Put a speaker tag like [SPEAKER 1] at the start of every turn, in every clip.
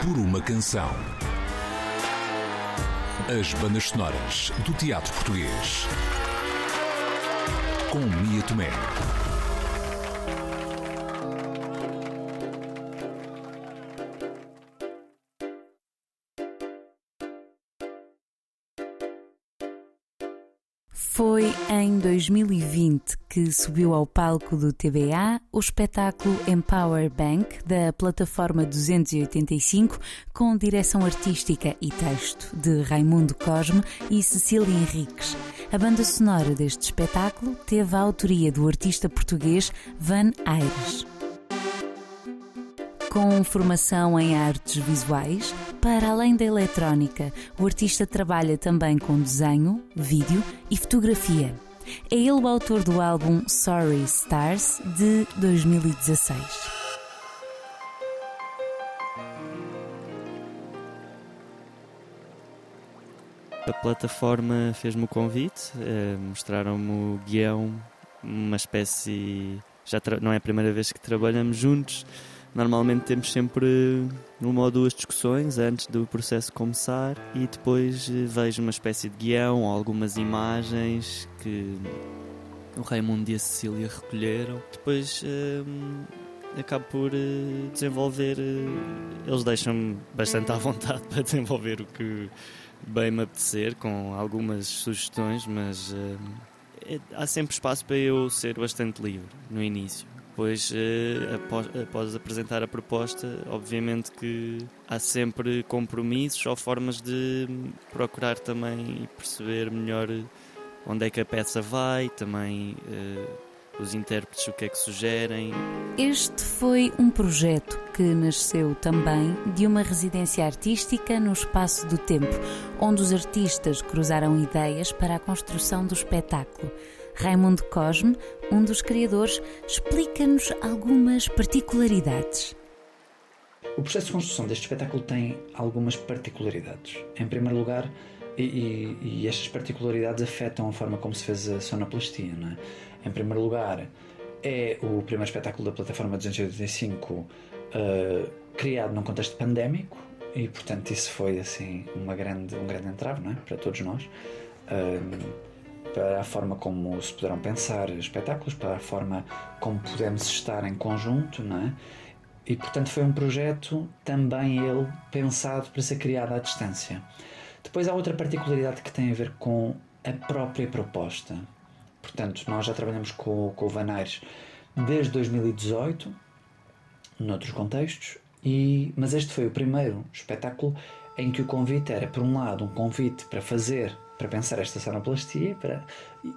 [SPEAKER 1] por uma canção. As bandas sonoras do teatro português. Com Mia Tomé.
[SPEAKER 2] Foi em 2020 que subiu ao palco do TBA o espetáculo Empower Bank da plataforma 285 com direção artística e texto de Raimundo Cosme e Cecília Henriques. A banda sonora deste espetáculo teve a autoria do artista português Van Aires. Com formação em artes visuais, para além da eletrónica, o artista trabalha também com desenho, vídeo e fotografia. É ele o autor do álbum Sorry Stars de 2016.
[SPEAKER 3] A plataforma fez-me o convite, eh, mostraram-me o guião, uma espécie. Já não é a primeira vez que trabalhamos juntos, Normalmente temos sempre uma ou duas discussões antes do processo começar e depois eh, vejo uma espécie de guião ou algumas imagens que o Raimundo e a Cecília recolheram. Depois hum, acabo por desenvolver. Eles deixam-me bastante à vontade para desenvolver o que bem me apetecer, com algumas sugestões, mas é, há sempre espaço para eu ser bastante livre no início depois, eh, após, após, apresentar a proposta, obviamente que há sempre compromissos ou formas de procurar também perceber melhor onde é que a peça vai, também uh, os intérpretes o que é que sugerem.
[SPEAKER 2] Este foi um projeto que nasceu também de uma residência artística no espaço do tempo, onde os artistas cruzaram ideias para a construção do espetáculo. Raimundo Cosme, um dos criadores, explica-nos algumas particularidades.
[SPEAKER 4] O processo de construção deste espetáculo tem algumas particularidades. Em primeiro lugar, e, e, e, estas particularidades afetam a forma como se fez a sonoplastia. Não é? Em primeiro lugar, é o primeiro espetáculo da plataforma 285 uh, criado num contexto pandémico e, portanto, isso foi assim uma grande, um grande entrave não é? para todos nós. Uh, para a forma como se poderão pensar espetáculos, para a forma como podemos estar em conjunto, não é? E portanto foi um projeto também ele pensado para ser criado à distância. Depois há outra particularidade que tem a ver com a própria proposta. Portanto, nós já trabalhamos com, com o Van Aires desde 2018, noutros contextos, e, mas este foi o primeiro espetáculo em que o convite era, por um lado, um convite para fazer para pensar esta sonoplastia para,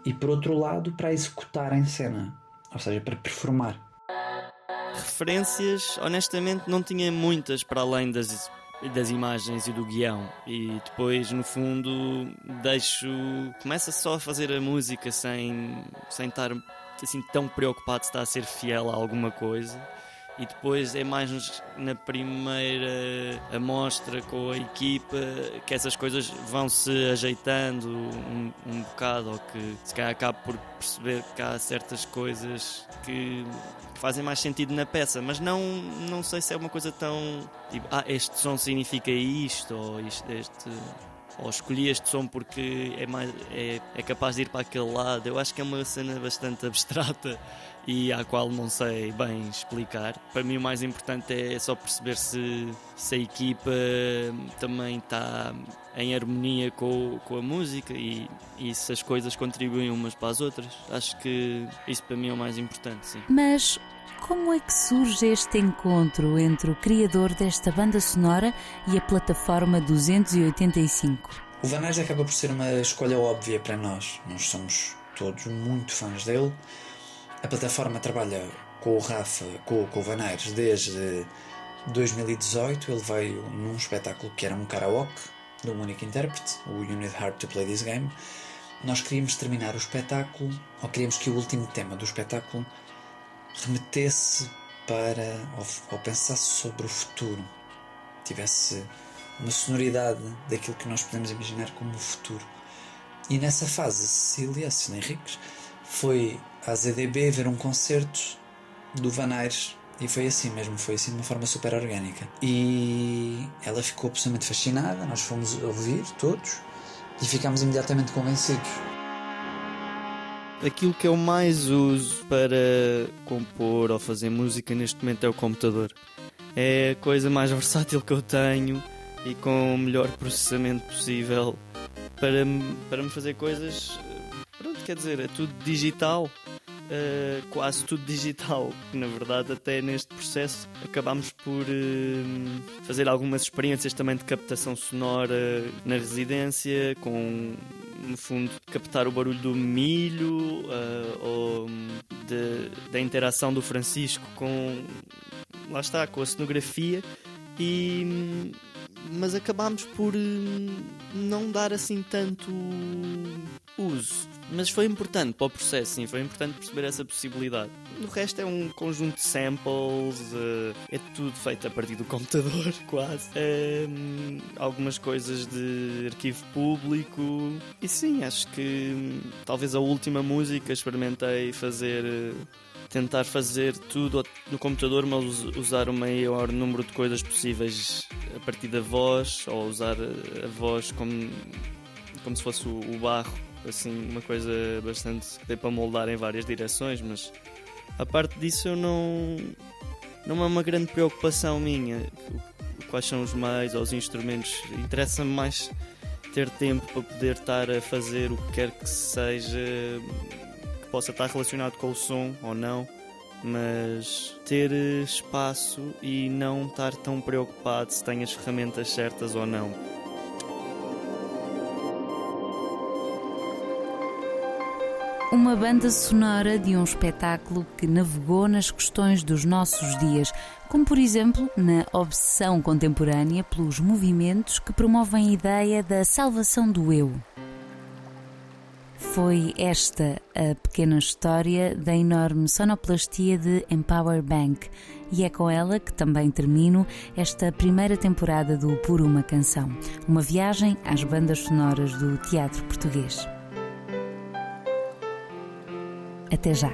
[SPEAKER 4] e, por outro lado, para executar em cena, ou seja, para performar.
[SPEAKER 3] Referências, honestamente, não tinha muitas para além das, das imagens e do guião. E depois, no fundo, deixo. Começa só a fazer a música sem, sem estar assim tão preocupado se está a ser fiel a alguma coisa e depois é mais na primeira amostra com a equipa que essas coisas vão se ajeitando um, um bocado ou que se calhar acabo por perceber que há certas coisas que fazem mais sentido na peça, mas não, não sei se é uma coisa tão tipo, ah, este som significa isto ou isto, este ou escolhi este som porque é, mais, é, é capaz de ir para aquele lado. Eu acho que é uma cena bastante abstrata e à qual não sei bem explicar. Para mim, o mais importante é só perceber se, se a equipa também está em harmonia com, com a música e, e se as coisas contribuem umas para as outras. Acho que isso para mim é o mais importante, sim.
[SPEAKER 2] Mas como é que surge este encontro entre o criador desta banda sonora e a plataforma 285?
[SPEAKER 4] O Vanessa acaba por ser uma escolha óbvia para nós. Nós somos todos muito fãs dele. A plataforma trabalha com o Rafa, com, com o Vanaires desde 2018. Ele veio num espetáculo que era um karaoke um único intérprete, o You Need Heart to Play This Game. Nós queríamos terminar o espetáculo, ou queríamos que o último tema do espetáculo remetesse para ou, ou pensasse sobre o futuro, tivesse uma sonoridade daquilo que nós podemos imaginar como o futuro. E nessa fase, Cecília, Cecília Henriques, foi à ZDB ver um concerto do Van Aires E foi assim mesmo, foi assim de uma forma super orgânica. E ela ficou absolutamente fascinada, nós fomos ouvir todos e ficámos imediatamente convencidos.
[SPEAKER 3] Aquilo que eu mais uso para compor ou fazer música neste momento é o computador. É a coisa mais versátil que eu tenho e com o melhor processamento possível para, para me fazer coisas. Pronto, quer dizer, é tudo digital uh, quase tudo digital. Na verdade, até neste processo acabámos por uh, fazer algumas experiências também de captação sonora na residência, com no fundo captar o barulho do milho uh, ou de, da interação do Francisco com lá está com a cenografia e mas acabámos por não dar assim tanto uso mas foi importante para o processo, sim, foi importante perceber essa possibilidade. O resto é um conjunto de samples, uh, é tudo feito a partir do computador, quase. Uh, algumas coisas de arquivo público. E sim, acho que hum, talvez a última música experimentei fazer. Uh, tentar fazer tudo no computador, mas usar o maior número de coisas possíveis a partir da voz, ou usar a voz como, como se fosse o barro assim, uma coisa bastante que dê para moldar em várias direções, mas a parte disso eu não não é uma grande preocupação minha. Quais são os meios ou os instrumentos? Interessa-me mais ter tempo para poder estar a fazer o que quer que seja que possa estar relacionado com o som ou não mas ter espaço e não estar tão preocupado se tem as ferramentas certas ou não
[SPEAKER 2] Uma banda sonora de um espetáculo que navegou nas questões dos nossos dias, como por exemplo na obsessão contemporânea pelos movimentos que promovem a ideia da salvação do eu. Foi esta a pequena história da enorme sonoplastia de Empower Bank, e é com ela que também termino esta primeira temporada do Por uma Canção, uma viagem às bandas sonoras do teatro português. Até já!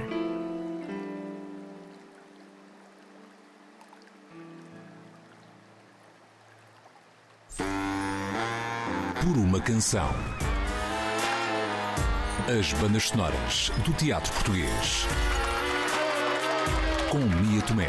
[SPEAKER 1] Por uma canção. As bandas sonoras do teatro português. Com Mia Tomé.